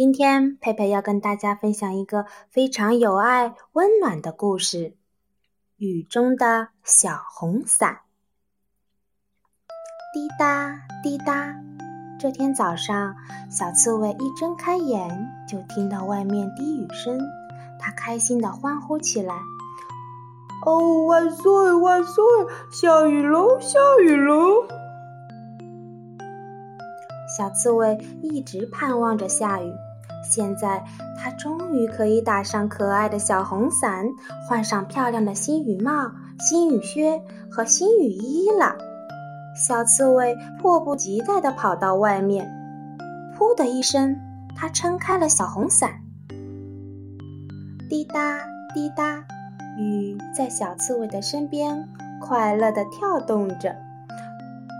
今天佩佩要跟大家分享一个非常有爱、温暖的故事《雨中的小红伞》。滴答滴答，这天早上，小刺猬一睁开眼，就听到外面滴雨声，它开心地欢呼起来：“哦，万岁万岁！下雨喽，下雨喽！”小刺猬一直盼望着下雨，现在它终于可以打上可爱的小红伞，换上漂亮的新雨帽、新雨靴和新雨衣了。小刺猬迫不及待地跑到外面，噗的一声，它撑开了小红伞。滴答滴答，雨在小刺猬的身边快乐地跳动着。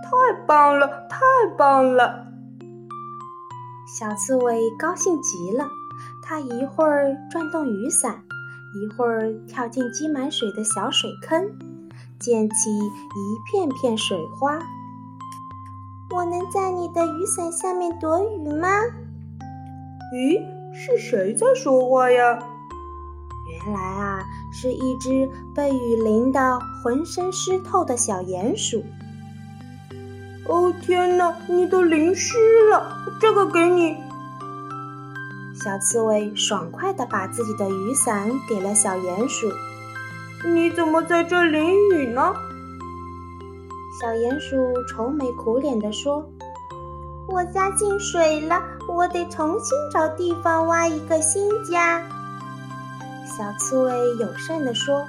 太棒了，太棒了！小刺猬高兴极了，它一会儿转动雨伞，一会儿跳进积满水的小水坑，溅起一片片水花。我能在你的雨伞下面躲雨吗？咦，是谁在说话呀？原来啊，是一只被雨淋得浑身湿透的小鼹鼠。哦天哪，你都淋湿了！这个给你。小刺猬爽快的把自己的雨伞给了小鼹鼠。你怎么在这淋雨呢？小鼹鼠愁眉苦脸的说：“我家进水了，我得重新找地方挖一个新家。”小刺猬友善的说：“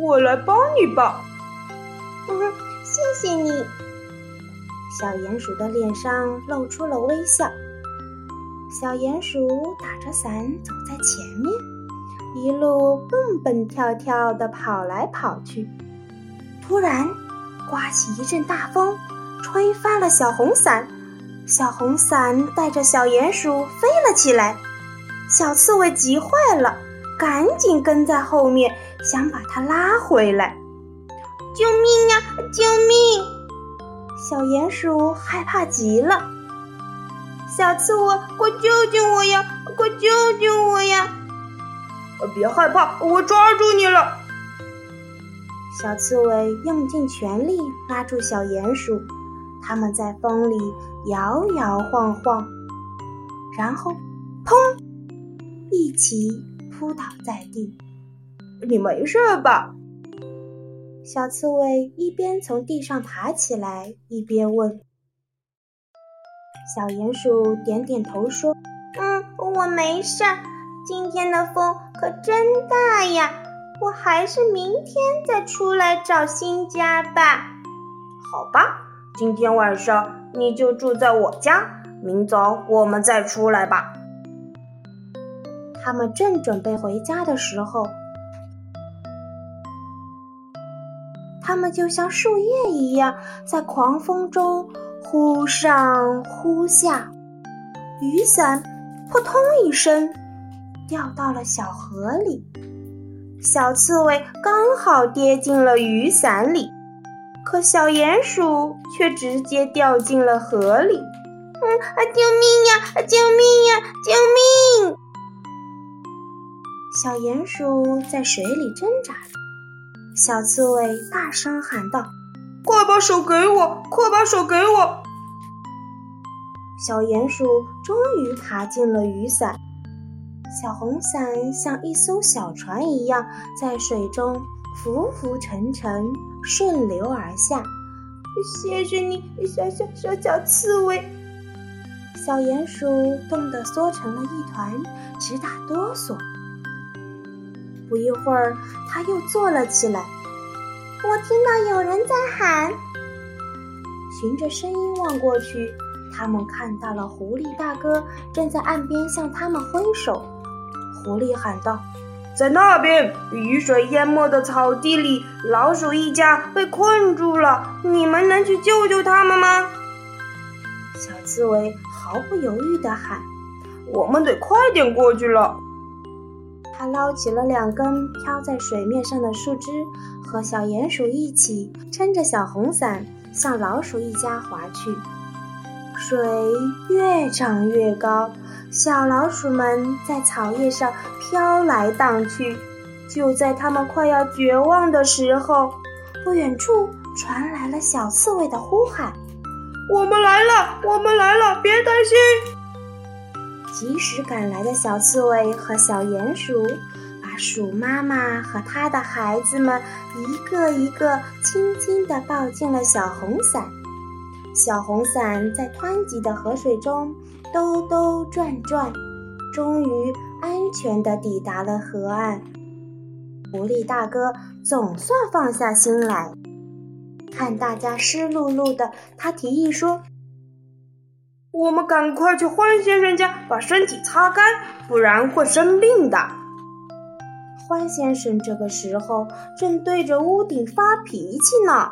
我来帮你吧。”“嗯，谢谢你。”小鼹鼠的脸上露出了微笑。小鼹鼠打着伞走在前面，一路蹦蹦跳跳地跑来跑去。突然，刮起一阵大风，吹翻了小红伞。小红伞带着小鼹鼠飞了起来。小刺猬急坏了，赶紧跟在后面，想把它拉回来。救命呀！救命！小鼹鼠害怕极了，小刺猬，快救救我呀！快救救我呀！别害怕，我抓住你了。小刺猬用尽全力拉住小鼹鼠，他们在风里摇摇晃晃，然后砰，一起扑倒在地。你没事吧？小刺猬一边从地上爬起来，一边问：“小鼹鼠点点头说：‘嗯，我没事。今天的风可真大呀，我还是明天再出来找新家吧。’好吧，今天晚上你就住在我家，明早我们再出来吧。”他们正准备回家的时候。它们就像树叶一样，在狂风中忽上忽下。雨伞扑通一声掉到了小河里，小刺猬刚好跌进了雨伞里，可小鼹鼠却直接掉进了河里。嗯啊！救命呀！救命呀！救命！小鼹鼠在水里挣扎着。小刺猬大声喊道：“快把手给我！快把手给我！”小鼹鼠终于爬进了雨伞，小红伞像一艘小船一样在水中浮浮沉沉，顺流而下。谢谢你，小小小小刺猬。小鼹鼠冻得缩成了一团，直打哆嗦。不一会儿，他又坐了起来。我听到有人在喊，循着声音望过去，他们看到了狐狸大哥正在岸边向他们挥手。狐狸喊道：“在那边，雨水淹没的草地里，老鼠一家被困住了。你们能去救救他们吗？”小刺猬毫不犹豫地喊：“我们得快点过去了。”他捞起了两根飘在水面上的树枝，和小鼹鼠一起撑着小红伞向老鼠一家划去。水越涨越高，小老鼠们在草叶上飘来荡去。就在它们快要绝望的时候，不远处传来了小刺猬的呼喊：“我们来了，我们来了，别担心！”及时赶来的小刺猬和小鼹鼠，把鼠妈妈和它的孩子们一个一个轻轻地抱进了小红伞。小红伞在湍急的河水中兜兜转转，终于安全地抵达了河岸。狐狸大哥总算放下心来，看大家湿漉漉的，他提议说：“我们赶快去獾先生家把身体擦干，不然会生病的。”獾先生这个时候正对着屋顶发脾气呢。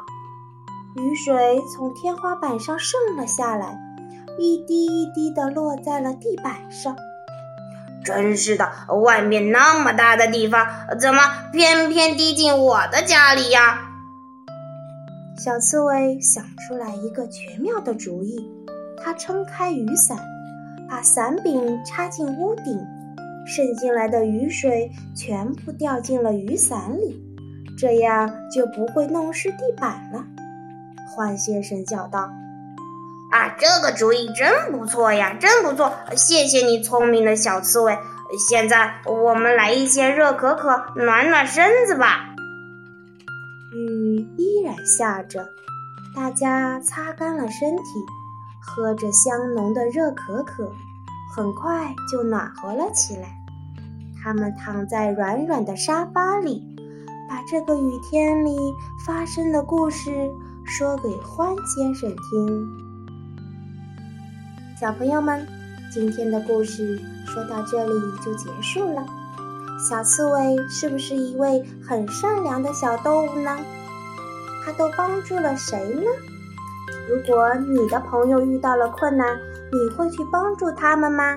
雨水从天花板上渗了下来，一滴一滴的落在了地板上。真是的，外面那么大的地方，怎么偏偏滴进我的家里呀？小刺猬想出来一个绝妙的主意，它撑开雨伞，把伞柄插进屋顶，渗进来的雨水全部掉进了雨伞里，这样就不会弄湿地板了。獾先生叫道：“啊，这个主意真不错呀，真不错！谢谢你，聪明的小刺猬。现在我们来一些热可可，暖暖身子吧。”雨依然下着，大家擦干了身体，喝着香浓的热可可，很快就暖和了起来。他们躺在软软的沙发里，把这个雨天里发生的故事。说给獾先生听。小朋友们，今天的故事说到这里就结束了。小刺猬是不是一位很善良的小动物呢？它都帮助了谁呢？如果你的朋友遇到了困难，你会去帮助他们吗？